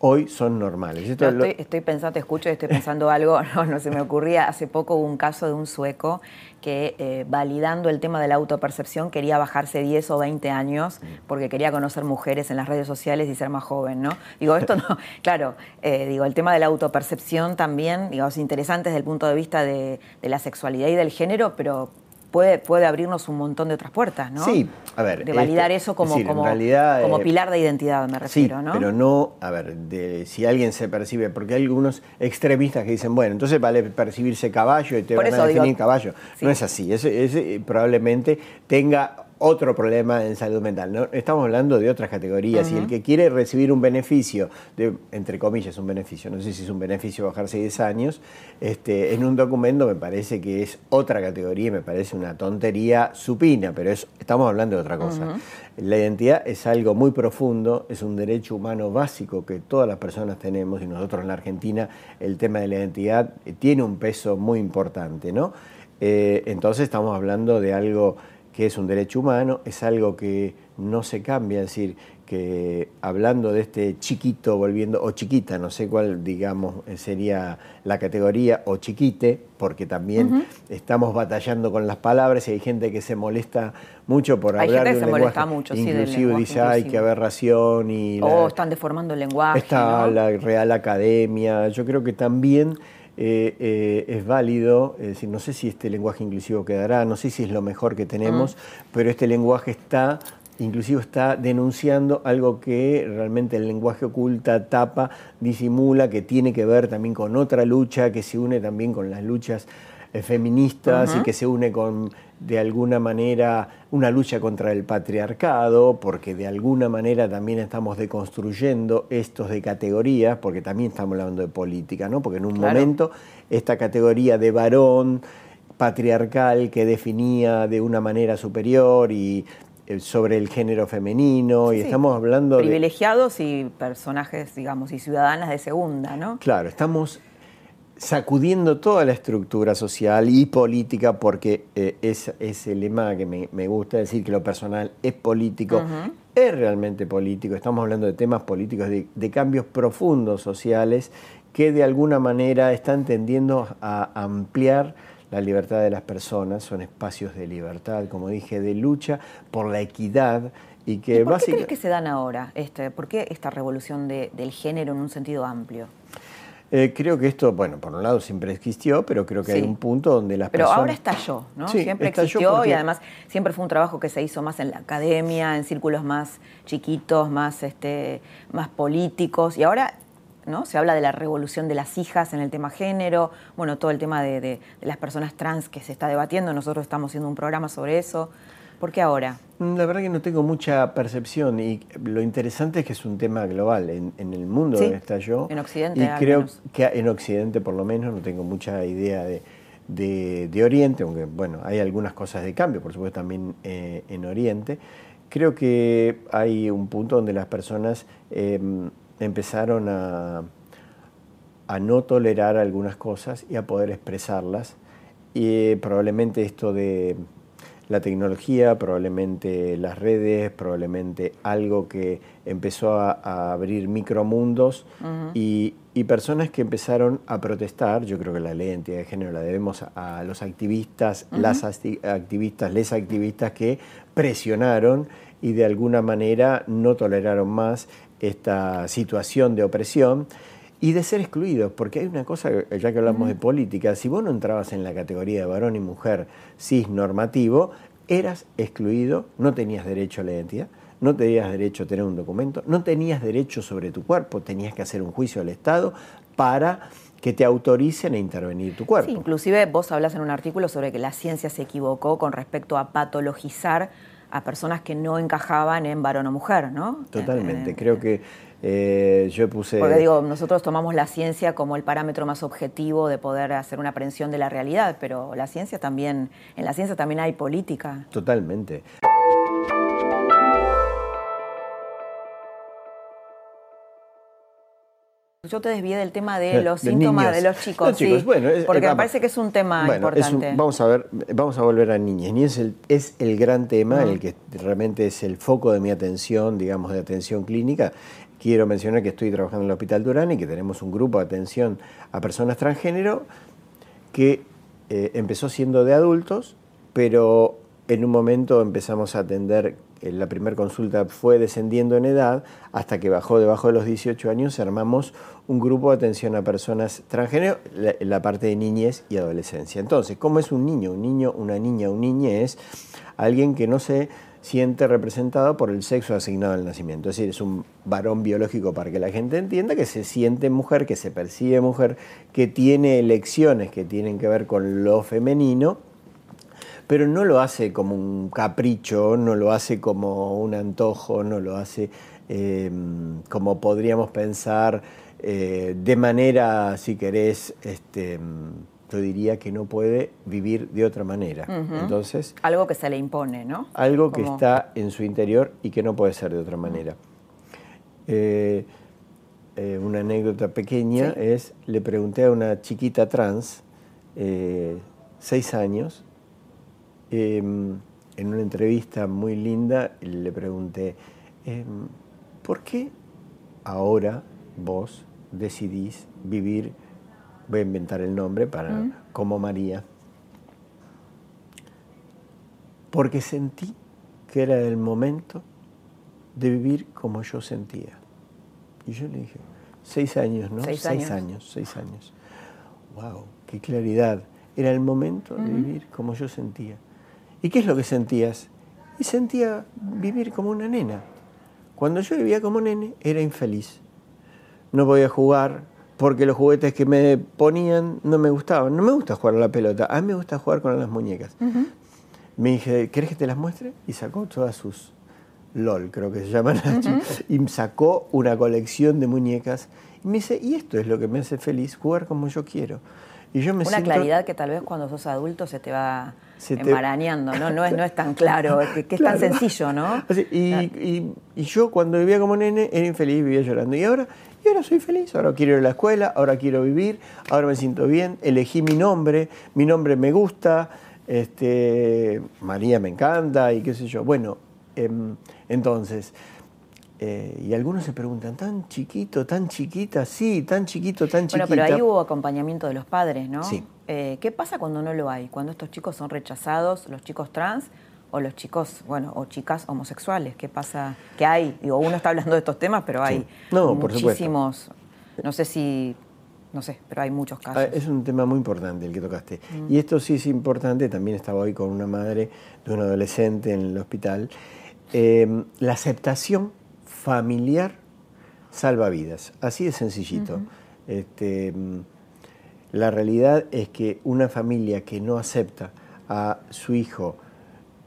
hoy son normales. estoy, pensando, te escucho y estoy pensando algo, (laughs) no, no se me ocurría, hace poco hubo un caso de un sueco que eh, validando el tema de la autopercepción quería bajarse 10 o 20 años porque quería conocer mujeres en las redes sociales y ser más joven, ¿no? Digo, esto no, (laughs) claro, eh, digo, el tema de la autopercepción también, digo, es interesante desde el punto de vista de, de la sexualidad y del género, pero puede, puede abrirnos un montón de otras puertas, ¿no? Sí, a ver. De validar eso como, como, como, eh, pilar de identidad, me refiero, sí, ¿no? Pero no, a ver, de, si alguien se percibe, porque hay algunos extremistas que dicen, bueno, entonces vale percibirse caballo y te van a definir caballo. No es así, ese, probablemente tenga otro problema en salud mental. ¿no? Estamos hablando de otras categorías y el que quiere recibir un beneficio, de, entre comillas un beneficio, no sé si es un beneficio bajarse 10 años, este, en un documento me parece que es otra categoría y me parece una tontería supina, pero es, estamos hablando de otra cosa. La identidad es algo muy profundo, es un derecho humano básico que todas las personas tenemos y nosotros en la Argentina el tema de la identidad tiene un peso muy importante, ¿no? Eh, entonces estamos hablando de algo que es un derecho humano, es algo que no se cambia, es decir, que hablando de este chiquito volviendo, o chiquita, no sé cuál, digamos, sería la categoría, o chiquite, porque también estamos batallando con las palabras y hay gente que se molesta mucho por hablar de un se lenguaje molesta mucho, inclusive sí, dice, ay, qué aberración y... O están deformando el lenguaje. Está la Real Academia, yo creo que también eh, eh, es válido, es decir, no sé si este lenguaje inclusivo quedará, no sé si es lo mejor que tenemos, mm. pero este lenguaje está, inclusive está denunciando algo que realmente el lenguaje oculta, tapa, disimula, que tiene que ver también con otra lucha, que se une también con las luchas eh, feministas y que se une con de alguna manera una lucha contra el patriarcado, porque de alguna manera también estamos deconstruyendo estos de categorías, porque también estamos hablando de política, ¿no? Porque en un momento esta categoría de varón patriarcal que definía de una manera superior y eh, sobre el género femenino y estamos hablando privilegiados y personajes digamos y ciudadanas de segunda no claro estamos sacudiendo toda la estructura social y política, porque eh, es, el lema que me, gusta decir, que lo personal es político, es realmente político, estamos hablando de temas políticos, de, cambios profundos sociales que de alguna manera están tendiendo a ampliar la libertad de las personas, son espacios de libertad, como dije, de lucha por la equidad y que ¿Y ¿Por qué crees que se dan ahora? Este, ¿Por qué esta revolución del género en un sentido amplio? Eh, creo que esto, bueno, por un lado siempre existió, pero creo que hay un punto donde las pero personas... Pero ahora estalló, ¿no? siempre existió y además siempre fue un trabajo que se hizo más en la academia, en círculos más chiquitos, más, este, más políticos. Y ahora ¿no? Se habla de la revolución de las hijas en el tema género, bueno, todo el tema de, de, las personas trans que se está debatiendo, nosotros estamos haciendo un programa sobre eso. ¿Por qué ahora? Mm, la verdad que no tengo mucha percepción y lo interesante es que es un tema global en, el mundo donde está yo. En Occidente. Y creo que en Occidente por lo menos no tengo mucha idea de, Oriente, aunque bueno, hay algunas cosas de cambio, por supuesto también eh, en Oriente. Creo que hay un punto donde las personas em, empezaron a, a no tolerar algunas cosas y a poder expresarlas. Y eh, probablemente esto de la tecnología, probablemente las redes, probablemente algo que empezó a, abrir micromundos y, personas que empezaron a protestar. Yo creo que la ley de identidad de género la debemos a, los activistas, las activistas, les activistas que presionaron y de alguna manera no toleraron más esta situación de opresión y de ser excluidos, porque hay una cosa, ya que hablamos de política, si vos no entrabas en la categoría de varón y mujer cis normativo, eras excluido, no tenías derecho a la identidad, no tenías derecho a tener un documento, no tenías derecho sobre tu cuerpo, tenías que hacer un juicio al Estado para que te autoricen a intervenir tu cuerpo. inclusive vos hablas en un artículo sobre que la ciencia se equivocó con respecto a patologizar a personas que no encajaban en varón o mujer, ¿no? Totalmente, creo que eh, yo puse... Porque digo, nosotros tomamos la ciencia como el parámetro más objetivo de poder hacer una aprehensión de la realidad, pero la ciencia también, en la ciencia también hay política. Totalmente. Yo te desvié del tema de los síntomas de los chicos, porque me parece que es un tema importante. vamos a ver, vamos a volver a niñas. Ni es el, es el gran tema, el que realmente es el foco de mi atención, digamos, de atención clínica. Quiero mencionar que estoy trabajando en el Hospital Durán y que tenemos un grupo de atención a personas transgénero que eh, empezó siendo de adultos, pero en un momento empezamos a atender, eh, la primera consulta fue descendiendo en edad, hasta que bajó debajo de los 18 años, armamos un grupo de atención a personas transgénero, la, la parte de niñez y adolescencia. Entonces, ¿cómo es un niño? Un niño, una niña, un niñe es alguien que no se siente representado por el sexo asignado al nacimiento. Es decir, es un varón biológico para que la gente entienda que se siente mujer, que se percibe mujer, que tiene elecciones que tienen que ver con lo femenino, pero no lo hace como un capricho, no lo hace como un antojo, no lo hace eh, como podríamos pensar eh, de manera, si querés, este, yo diría que no puede vivir de otra manera. Entonces, algo que se le impone, ¿no? Algo que está en su interior y que no puede ser de otra manera. Eh, eh, una anécdota pequeña es, le pregunté a una chiquita trans, eh, seis años, em, en una entrevista muy linda, le pregunté, em, ¿por qué ahora vos decidís vivir voy a inventar el nombre para mm. como María, porque sentí que era el momento de vivir como yo sentía. Y yo le dije, seis años, ¿no? Seis, años. seis años. ¡Wow! ¡Qué claridad! Era el momento de vivir como yo sentía. ¿Y qué es lo que sentías? Y sentía vivir como una nena. Cuando yo vivía como nene, era infeliz. No podía jugar, porque los juguetes que me ponían no me gustaban. No me gusta jugar a la pelota, a mí me gusta jugar con las muñecas. Me dije, ¿querés que te las muestre? Y sacó todas sus LOL, creo que se llaman y sacó una colección de muñecas. Y me dice, y esto es lo que me hace feliz, jugar como yo quiero. Y yo me una claridad que tal vez cuando sos adulto se te va enmarañando, ¿no? No es, no es tan claro, que, es tan sencillo, ¿no? y, y, yo cuando vivía como nene era infeliz, vivía llorando. Y ahora y ahora soy feliz, ahora quiero ir a la escuela, ahora quiero vivir, ahora me siento bien, elegí mi nombre, mi nombre me gusta, este, María me encanta y qué sé yo. Bueno, em, entonces, eh, y algunos se preguntan, ¿tan chiquito, tan chiquita? Sí, tan chiquito, tan chiquita. Bueno, pero ahí hubo acompañamiento de los padres, ¿no? Sí, eh, ¿qué pasa cuando no lo hay? Cuando estos chicos son rechazados, los chicos trans o los chicos, bueno, o chicas homosexuales. ¿Qué pasa? ¿Qué hay? Digo, uno está hablando de estos temas, pero hay muchísimos, no sé si no sé, pero hay muchos casos. Ah, es un tema muy importante el que tocaste. Mm. Y esto sí es importante, también estaba hoy con una madre de un adolescente en el hospital. Em, la aceptación familiar salva vidas, así de sencillito. este, mm, la realidad es que una familia que no acepta a su hijo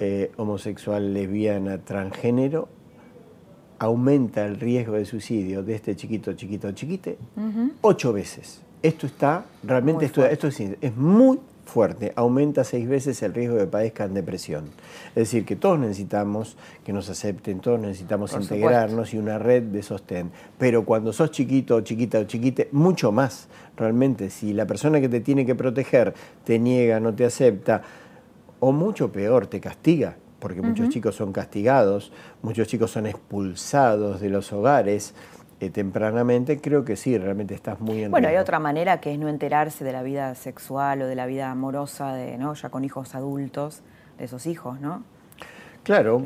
eh, homosexual, lesbiana, transgénero, aumenta el riesgo de suicidio de este chiquito, chiquito, chiquite, ocho veces. Esto está, realmente esto, esto es, es, muy fuerte, aumenta seis veces el riesgo de que padezcan depresión. Es decir, que todos necesitamos que nos acepten, todos necesitamos integrarnos y una red de sostén. Pero cuando sos chiquito, chiquita o chiquite, mucho más, realmente. Si la persona que te tiene que proteger te niega, no te acepta, o mucho peor, te castiga, porque muchos chicos son castigados, muchos chicos son expulsados de los hogares eh, tempranamente, creo que sí, realmente estás muy en Bueno, hay otra manera que es no enterarse de la vida sexual o de la vida amorosa, de, ¿no? ya con hijos adultos, de esos hijos, ¿no? Claro.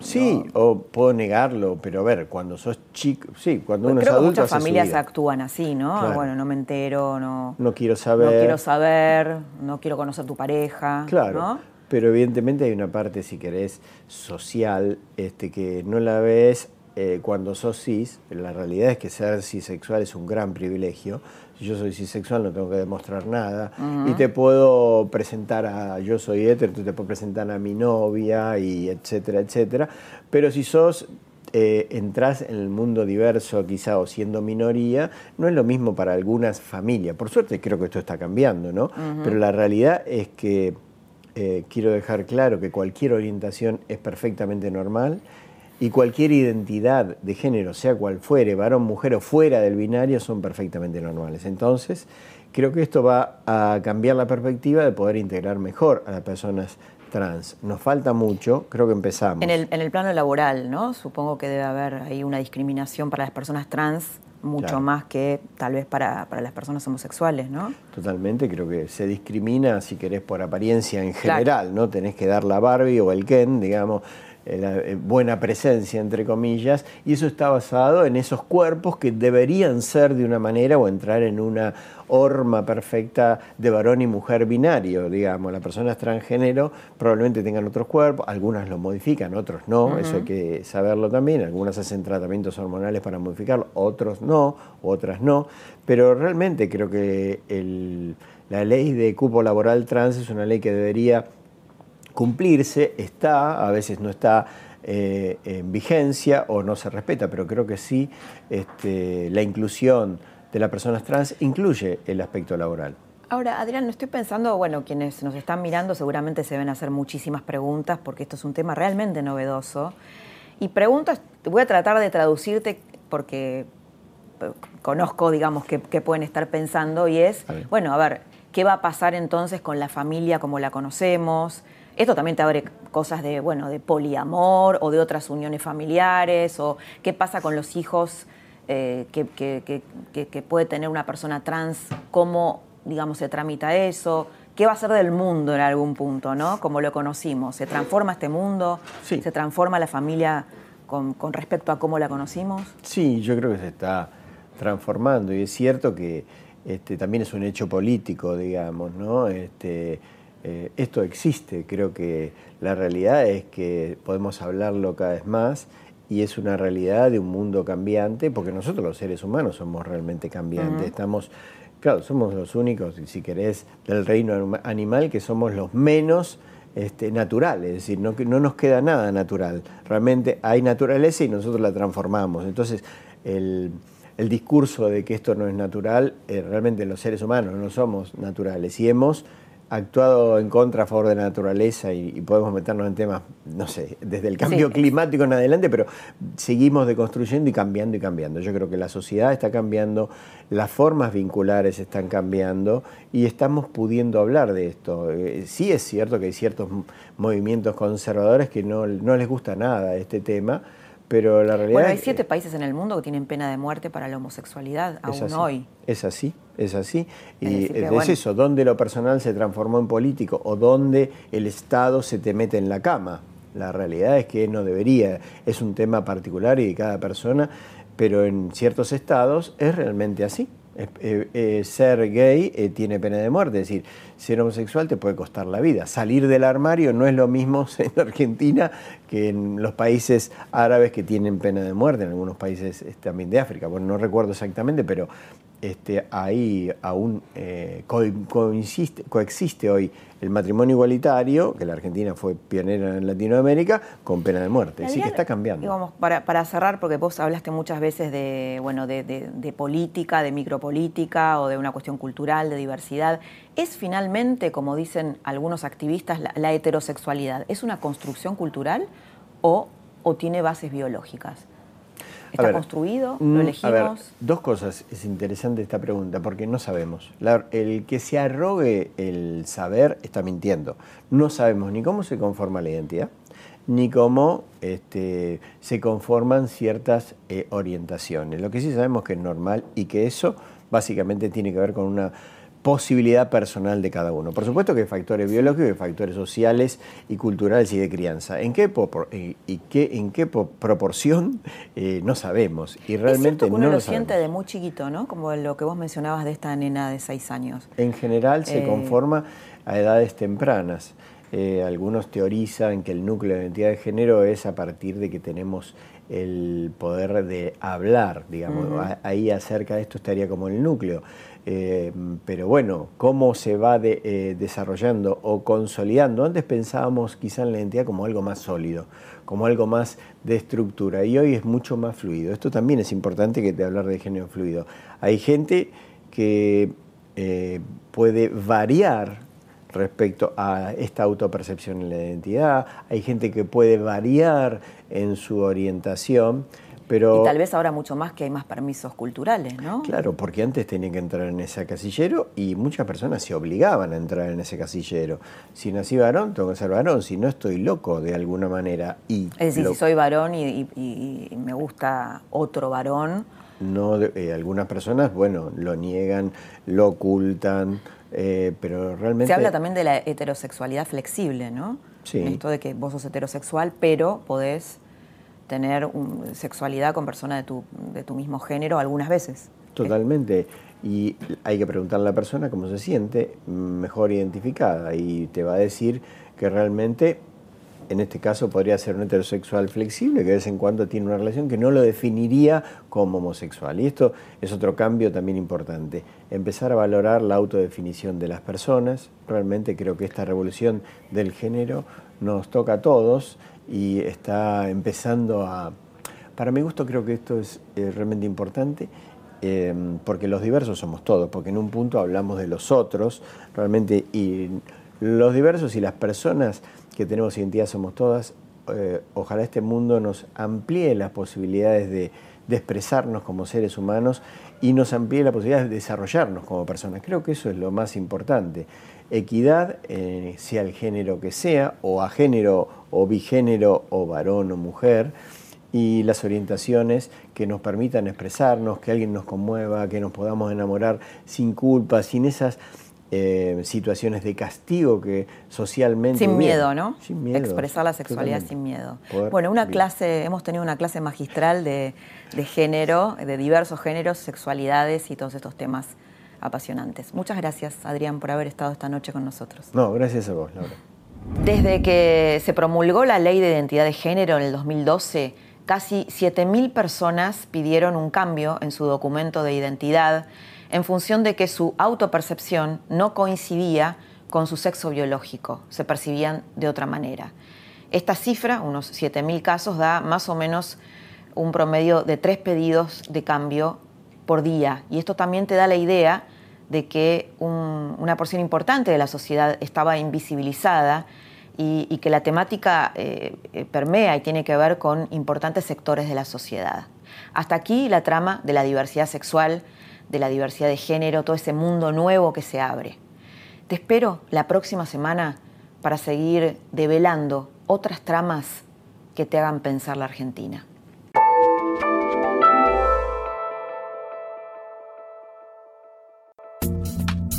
sí, o puedo negarlo, pero a ver, cuando sos chico, sí, cuando uno es adulto. muchas familias actúan así, ¿no? Bueno, no me entero, no. No quiero saber. No quiero saber, no quiero conocer tu pareja. Claro. Pero evidentemente hay una parte, si querés, social, este, que no la ves eh, cuando sos cis. La realidad es que ser cisexual es un gran privilegio. Si yo soy cisexual no tengo que demostrar nada. Y te puedo presentar a, yo soy hétero, tú te puedes presentar a mi novia, y etcétera, etcétera. Pero si sos eh, entras en el mundo diverso, quizá o siendo minoría, no es lo mismo para algunas familias. Por suerte creo que esto está cambiando, ¿no? Pero la realidad es que eh, quiero dejar claro que cualquier orientación es perfectamente normal y cualquier identidad de género, sea cual fuere, varón, mujer o fuera del binario, son perfectamente normales. Entonces, creo que esto va a cambiar la perspectiva de poder integrar mejor a las personas trans. Nos falta mucho, creo que empezamos. En el, en el plano laboral, ¿no? Supongo que debe haber ahí una discriminación para las personas trans mucho más que tal vez para, las personas homosexuales, ¿no? Totalmente, creo que se discrimina, si querés, por apariencia en general, ¿no? Tenés que dar la Barbie o el Ken, digamos, la eh, buena presencia, entre comillas, y eso está basado en esos cuerpos que deberían ser de una manera o entrar en una horma perfecta de varón y mujer binario, digamos. Las personas transgénero probablemente tengan otros cuerpos, algunas lo modifican, otros no, eso hay que saberlo también, algunas hacen tratamientos hormonales para modificarlo, otros no, otras no, pero realmente creo que la ley de cupo laboral trans es una ley que debería cumplirse, está, a veces no está eh, en vigencia o no se respeta, pero creo que sí este, la inclusión de las personas trans incluye el aspecto laboral. Ahora, Adrián, estoy pensando, bueno, quienes nos están mirando seguramente se ven a hacer muchísimas preguntas porque esto es un tema realmente novedoso. Y preguntas, voy a tratar de traducirte porque conozco, digamos, qué pueden estar pensando y es, bueno, a ver, ¿qué va a pasar entonces con la familia como la conocemos? Esto también te abre cosas de, bueno, de poliamor o de otras uniones familiares, o qué pasa con los hijos eh, que, puede tener una persona trans, cómo, digamos, se tramita eso, qué va a ser del mundo en algún punto, ¿no? Como lo conocimos. ¿Se transforma este mundo? ¿Se transforma la familia con, respecto a cómo la conocimos? Sí, yo creo que se está transformando y es cierto que este, también es un hecho político, digamos, ¿no? Este, eh, esto existe, creo que la realidad es que podemos hablarlo cada vez más y es una realidad de un mundo cambiante, porque nosotros los seres humanos somos realmente cambiantes, estamos, claro, somos los únicos, si querés, del reino animal que somos los menos este, naturales, es decir, no, no nos queda nada natural, realmente hay naturaleza y nosotros la transformamos, entonces el discurso de que esto no es natural, eh, realmente los seres humanos no somos naturales y hemos actuado en contra a favor de la naturaleza y, podemos meternos en temas, no sé, desde el cambio climático en adelante, pero seguimos deconstruyendo y cambiando y cambiando. Yo creo que la sociedad está cambiando, las formas vinculares están cambiando y estamos pudiendo hablar de esto. Eh, sí es cierto que hay ciertos movimientos conservadores que no, no les gusta nada este tema, Pero la realidad Bueno, hay siete países en el mundo que tienen pena de muerte para la homosexualidad, aún hoy. Es así, es así. Y es, eso, donde lo personal se transformó en político o donde el Estado se te mete en la cama. La realidad es que no debería, es un tema particular y de cada persona, pero en ciertos estados es realmente así. Eh, eh, ser gay eh, tiene pena de muerte, es decir, ser homosexual te puede costar la vida. Salir del armario no es lo mismo (laughs) en Argentina que en los países árabes que tienen pena de muerte, en algunos países también de África. Bueno, no recuerdo exactamente, pero este, ahí aún coexiste hoy el matrimonio igualitario, que la Argentina fue pionera en Latinoamérica, con pena de muerte. Así que está cambiando. Para, cerrar, porque vos hablaste muchas veces de, bueno, de, política, de micropolítica o de una cuestión cultural, de diversidad. ¿Es finalmente, como dicen algunos activistas, la, heterosexualidad? ¿Es una construcción cultural o, o tiene bases biológicas? ¿Está construido? ¿Lo elegimos? Mm, a ver, dos cosas. Es interesante esta pregunta porque no sabemos. el que se arrogue el saber está mintiendo. No sabemos ni cómo se conforma la identidad, ni cómo este, se conforman ciertas eh, orientaciones. Lo que sí sabemos que es normal y que eso básicamente tiene que ver con una posibilidad personal de cada uno. Por supuesto que hay factores biológicos, hay factores sociales y culturales y de crianza. ¿En qué, y qué, en qué proporción? Eh, no sabemos. Y realmente es uno lo, siente de muy chiquito, ¿no? Como lo que vos mencionabas de esta nena de seis años. En general se eh, conforma a edades tempranas. Eh, algunos teorizan que el núcleo de identidad de género es a partir de que tenemos el poder de hablar, digamos, ahí acerca de esto estaría como el núcleo. Eh, pero bueno, cómo se va eh, desarrollando o consolidando. Antes pensábamos quizá en la identidad como algo más sólido, como algo más de estructura, y hoy es mucho más fluido. Esto también es importante que te hablar de género fluido. Hay gente que eh, puede variar respecto a esta autopercepción en la identidad, hay gente que puede variar en su orientación, y tal vez ahora mucho más que hay más permisos culturales, ¿no? Claro, porque antes tenían que entrar en ese casillero y muchas personas se obligaban a entrar en ese casillero. Si nací varón, tengo que ser varón, si no estoy loco de alguna manera. Y es decir, si soy varón y, me gusta otro varón. No, eh, algunas personas, bueno, lo niegan, lo ocultan, eh, pero realmente... Se habla también de la heterosexualidad flexible, ¿no? Sí. Esto de que vos sos heterosexual, pero podés tener sexualidad con personas de tu, de tu mismo género algunas veces. Totalmente. Y hay que preguntarle a la persona cómo se siente mejor identificada y te va a decir que realmente, en este caso, podría ser un heterosexual flexible, que de vez en cuando tiene una relación que no lo definiría como homosexual. Y esto es otro cambio también importante. Empezar a valorar la autodefinición de las personas. Realmente creo que esta revolución del género nos toca a todos y está empezando a... Para mi gusto creo que esto es eh, realmente importante em, porque los diversos somos todos, porque en un punto hablamos de los otros, realmente, y los diversos y las personas que tenemos identidad somos todas, eh, ojalá este mundo nos amplíe las posibilidades de, expresarnos como seres humanos y nos amplíe la posibilidad de desarrollarnos como personas. Creo que eso es lo más importante equidad, eh, sea el género que sea, o a género o bigénero o varón o mujer, y las orientaciones que nos permitan expresarnos, que alguien nos conmueva, que nos podamos enamorar sin culpa, sin esas eh, situaciones de castigo que socialmente... Sin miedo, ¿no? Sin miedo. Expresar la sexualidad sin miedo. bueno, una clase, hemos tenido una clase magistral de, de género, de diversos géneros, sexualidades y todos estos temas apasionantes. Muchas gracias, Adrián, por haber estado esta noche con nosotros. No, gracias a vos, Laura. Desde que se promulgó la ley de identidad de género en el 2012, casi 7.000 personas pidieron un cambio en su documento de identidad en función de que su autopercepción no coincidía con su sexo biológico, se percibían de otra manera. Esta cifra, unos 7.000 casos, da más o menos un promedio de tres pedidos de cambio por día. Y esto también te da la idea de que una porción importante de la sociedad estaba invisibilizada y, que la temática eh, eh, permea y tiene que ver con importantes sectores de la sociedad. Hasta aquí la trama de la diversidad sexual, de la diversidad de género, todo ese mundo nuevo que se abre. Te espero la próxima semana para seguir develando otras tramas que te hagan pensar la Argentina.